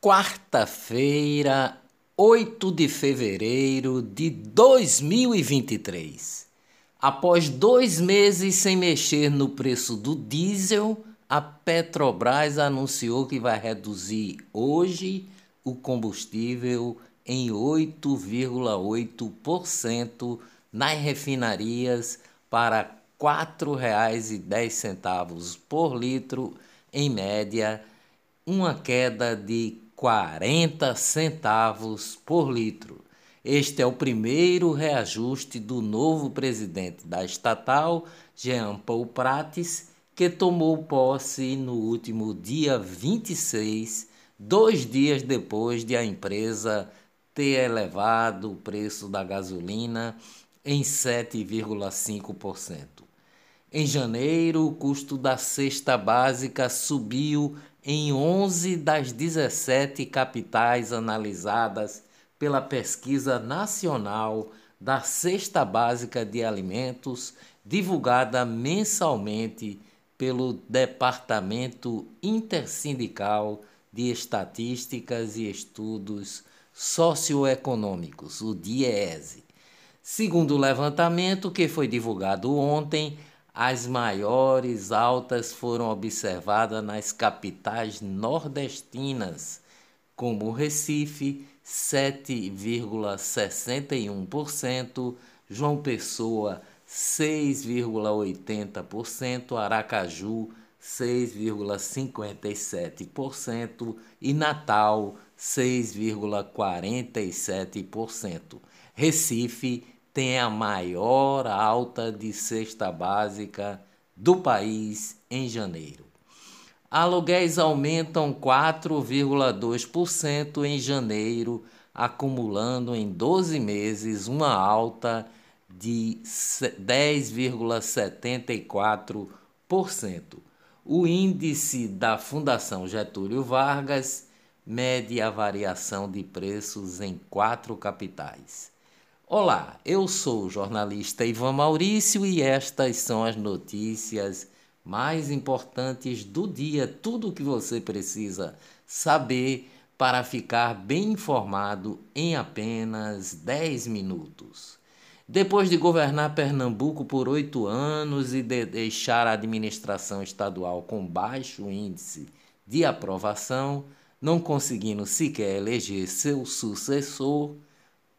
quarta-feira, 8 de fevereiro de 2023. Após dois meses sem mexer no preço do diesel, a Petrobras anunciou que vai reduzir hoje o combustível em 8,8% nas refinarias para R$ 4,10 por litro, em média, uma queda de 40 centavos por litro. Este é o primeiro reajuste do novo presidente da estatal, Jean Paul Prates, que tomou posse no último dia 26, dois dias depois de a empresa ter elevado o preço da gasolina em 7,5%. Em janeiro, o custo da cesta básica subiu em 11 das 17 capitais analisadas pela Pesquisa Nacional da Cesta Básica de Alimentos, divulgada mensalmente pelo Departamento Intersindical de Estatísticas e Estudos Socioeconômicos, o DIEESE. Segundo o levantamento que foi divulgado ontem, as maiores altas foram observadas nas capitais nordestinas, como Recife, 7,61%, João Pessoa, 6,80%, Aracaju, 6,57% e Natal, 6,47%. Recife, tem a maior alta de cesta básica do país em janeiro. Aluguéis aumentam 4,2% em janeiro, acumulando em 12 meses uma alta de 10,74%. O índice da Fundação Getúlio Vargas mede a variação de preços em quatro capitais. Olá, eu sou o jornalista Ivan Maurício e estas são as notícias mais importantes do dia, tudo o que você precisa saber para ficar bem informado em apenas 10 minutos. Depois de governar Pernambuco por oito anos e de deixar a administração estadual com baixo índice de aprovação, não conseguindo sequer eleger seu sucessor,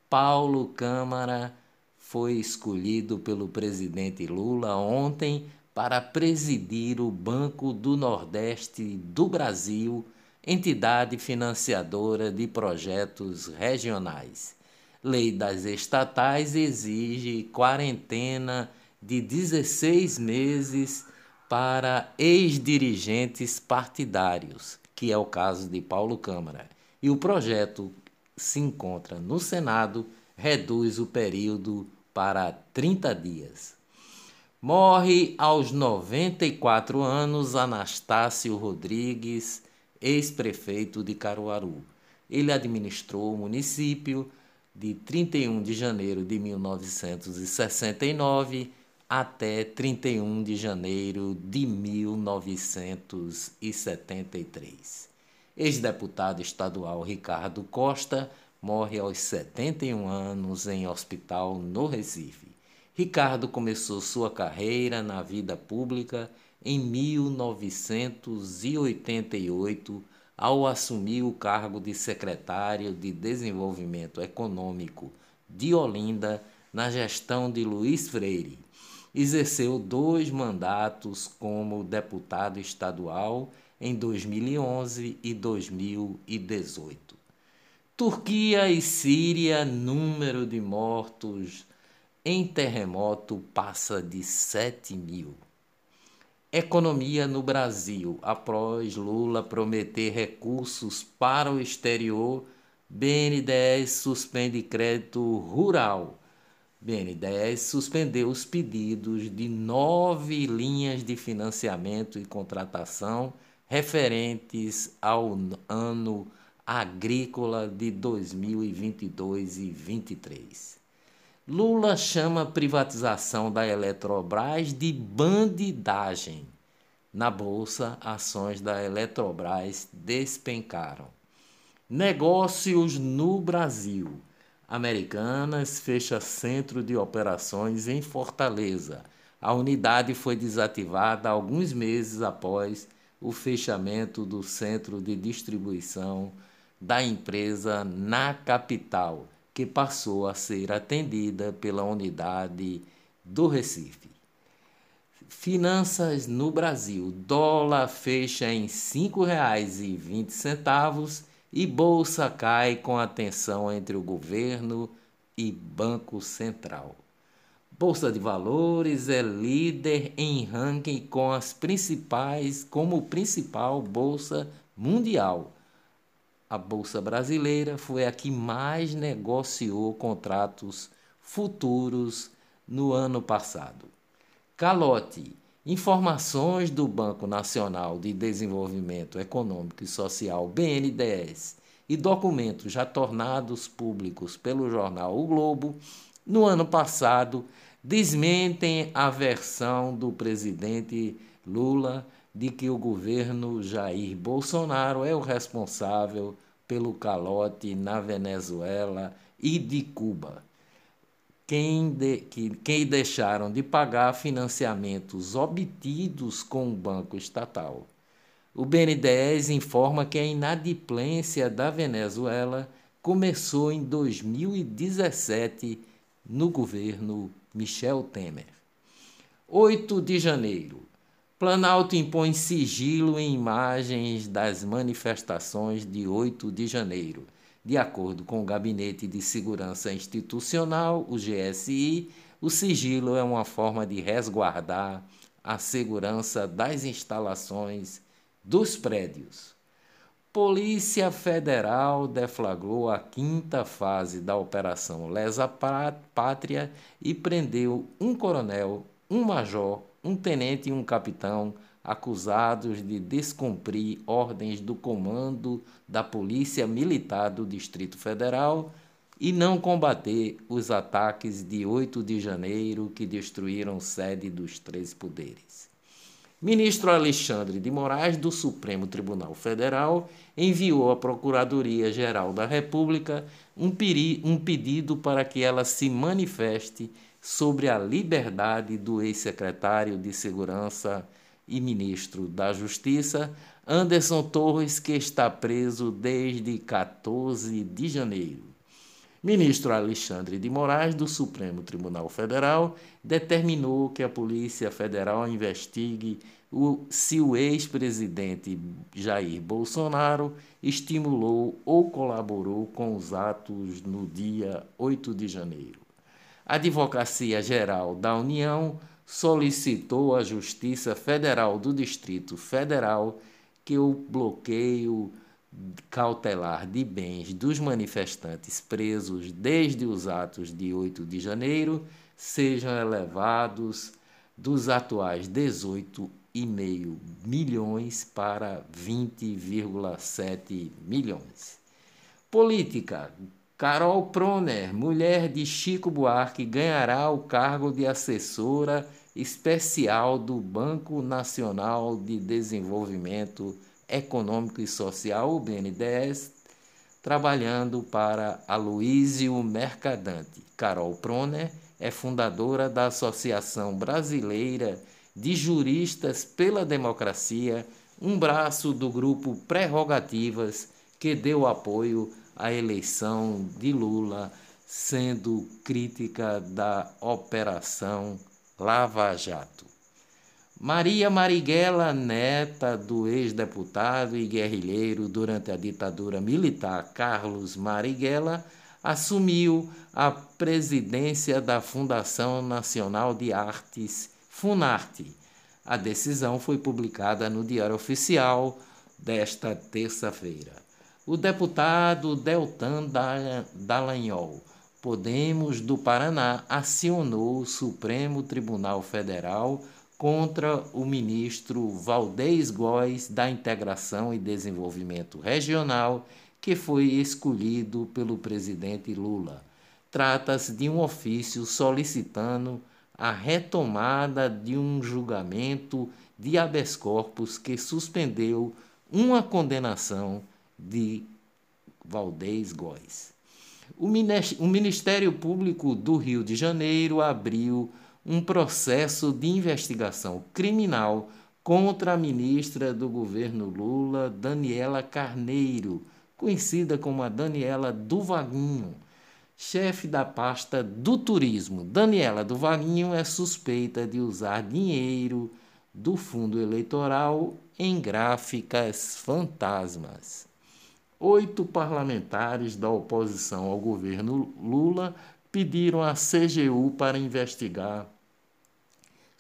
Paulo Câmara foi escolhido pelo presidente Lula ontem para presidir o Banco do Nordeste do Brasil, entidade financiadora de projetos regionais. Lei das estatais exige quarentena de 16 meses para ex-dirigentes partidários, que é o caso de Paulo Câmara. E o projeto se encontra no Senado reduz o período para 30 dias. Morre aos 94 anos Anastácio Rodrigues, ex-prefeito de Caruaru. Ele administrou o município de 31 de janeiro de 1969 até 31 de janeiro de 1973. Ex-deputado estadual Ricardo Costa morre aos 71 anos em hospital no Recife. Ricardo começou sua carreira na vida pública em 1988 ao assumir o cargo de secretário de Desenvolvimento Econômico de Olinda na gestão de Luiz Freire. Exerceu dois mandatos como deputado estadual em 2011 e 2018. Turquia e Síria, número de mortos em terremoto passa de 7 mil. Economia no Brasil. Após Lula prometer recursos para o exterior, BNDES suspende crédito rural. BNDES suspendeu os pedidos de nove linhas de financiamento e contratação referentes ao ano agrícola de 2022 e 2023. Lula chama privatização da Eletrobras de bandidagem. Na bolsa, ações da Eletrobras despencaram. Negócios no Brasil. Americanas fecha centro de operações em Fortaleza. A unidade foi desativada alguns meses após o fechamento do centro de distribuição da empresa na capital, que passou a ser atendida pela unidade do Recife. Finanças no Brasil. Dólar fecha em R$ 5,20 e bolsa cai com a tensão entre o governo e Banco Central. Bolsa de Valores é líder em ranking com as principais como principal bolsa mundial. A bolsa brasileira foi a que mais negociou contratos futuros no ano passado. Calote. Informações do Banco Nacional de Desenvolvimento Econômico e Social, BNDES, e documentos já tornados públicos pelo jornal O Globo, no ano passado, desmentem a versão do presidente Lula de que o governo Jair Bolsonaro é o responsável pelo calote na Venezuela e de Cuba quem, de, que, quem deixaram de pagar financiamentos obtidos com o banco estatal. O BNDES informa que a inadimplência da Venezuela começou em 2017 no governo Michel Temer. 8 de janeiro. Planalto impõe sigilo em imagens das manifestações de 8 de janeiro. De acordo com o Gabinete de Segurança Institucional, o GSI, o sigilo é uma forma de resguardar a segurança das instalações dos prédios. Polícia Federal deflagrou a quinta fase da Operação Lesa Pátria e prendeu um coronel, um major, um tenente e um capitão acusados de descumprir ordens do comando da Polícia Militar do Distrito Federal e não combater os ataques de 8 de janeiro que destruíram sede dos três poderes. Ministro Alexandre de Moraes, do Supremo Tribunal Federal, enviou à Procuradoria-Geral da República um, um pedido para que ela se manifeste sobre a liberdade do ex-secretário de Segurança e ministro da Justiça, Anderson Torres, que está preso desde 14 de janeiro. Ministro Alexandre de Moraes, do Supremo Tribunal Federal, determinou que a Polícia Federal investigue o, se o ex-presidente Jair Bolsonaro estimulou ou colaborou com os atos no dia 8 de janeiro. A Advocacia Geral da União solicitou à Justiça Federal do Distrito Federal que o bloqueio cautelar de bens dos manifestantes presos desde os atos de 8 de janeiro sejam elevados dos atuais 18,5 milhões para 20,7 milhões. Política. Carol Proner, mulher de Chico Buarque, ganhará o cargo de assessora especial do Banco Nacional de Desenvolvimento Econômico e Social, o BNDES, trabalhando para Aloísio Mercadante. Carol Proner é fundadora da Associação Brasileira de Juristas pela Democracia, um braço do grupo Prerrogativas que deu apoio à eleição de Lula, sendo crítica da Operação Lava Jato. Maria Marighella, neta do ex-deputado e guerrilheiro durante a ditadura militar Carlos Marighella, assumiu a presidência da Fundação Nacional de Artes, Funarte. A decisão foi publicada no Diário Oficial desta terça-feira. O deputado Deltan Dallagnol Podemos do Paraná acionou o Supremo Tribunal Federal contra o ministro Valdez Góes da Integração e Desenvolvimento Regional, que foi escolhido pelo presidente Lula. Trata-se de um ofício solicitando a retomada de um julgamento de habeas corpus que suspendeu uma condenação de Valdez Góes. O Ministério Público do Rio de Janeiro abriu um processo de investigação criminal contra a ministra do governo Lula, Daniela Carneiro, conhecida como a Daniela do Vaguinho, chefe da pasta do turismo. Daniela do Vaguinho é suspeita de usar dinheiro do fundo eleitoral em gráficas fantasmas. Oito parlamentares da oposição ao governo Lula pediram à CGU para investigar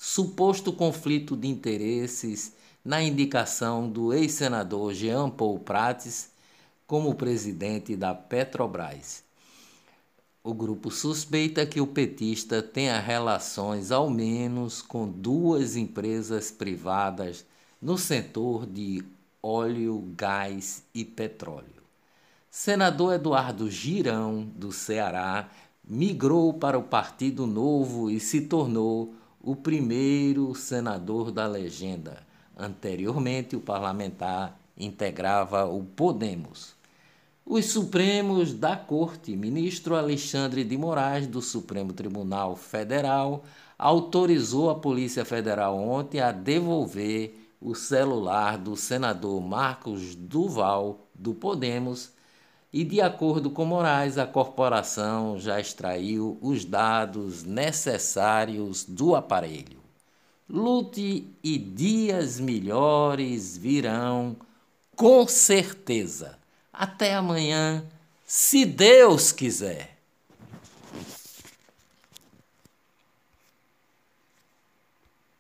suposto conflito de interesses na indicação do ex-senador Jean Paul Prates como presidente da Petrobras. O grupo suspeita que o petista tenha relações ao menos com duas empresas privadas no setor de óleo, gás e petróleo. Senador Eduardo Girão, do Ceará, migrou para o Partido Novo e se tornou o primeiro senador da legenda. Anteriormente, o parlamentar integrava o Podemos. Os Supremos da Corte, ministro Alexandre de Moraes, do Supremo Tribunal Federal, autorizou a Polícia Federal ontem a devolver o celular do senador Marcos Duval, do Podemos, e, de acordo com Moraes, a corporação já extraiu os dados necessários do aparelho. Lute e dias melhores virão, com certeza. Até amanhã, se Deus quiser.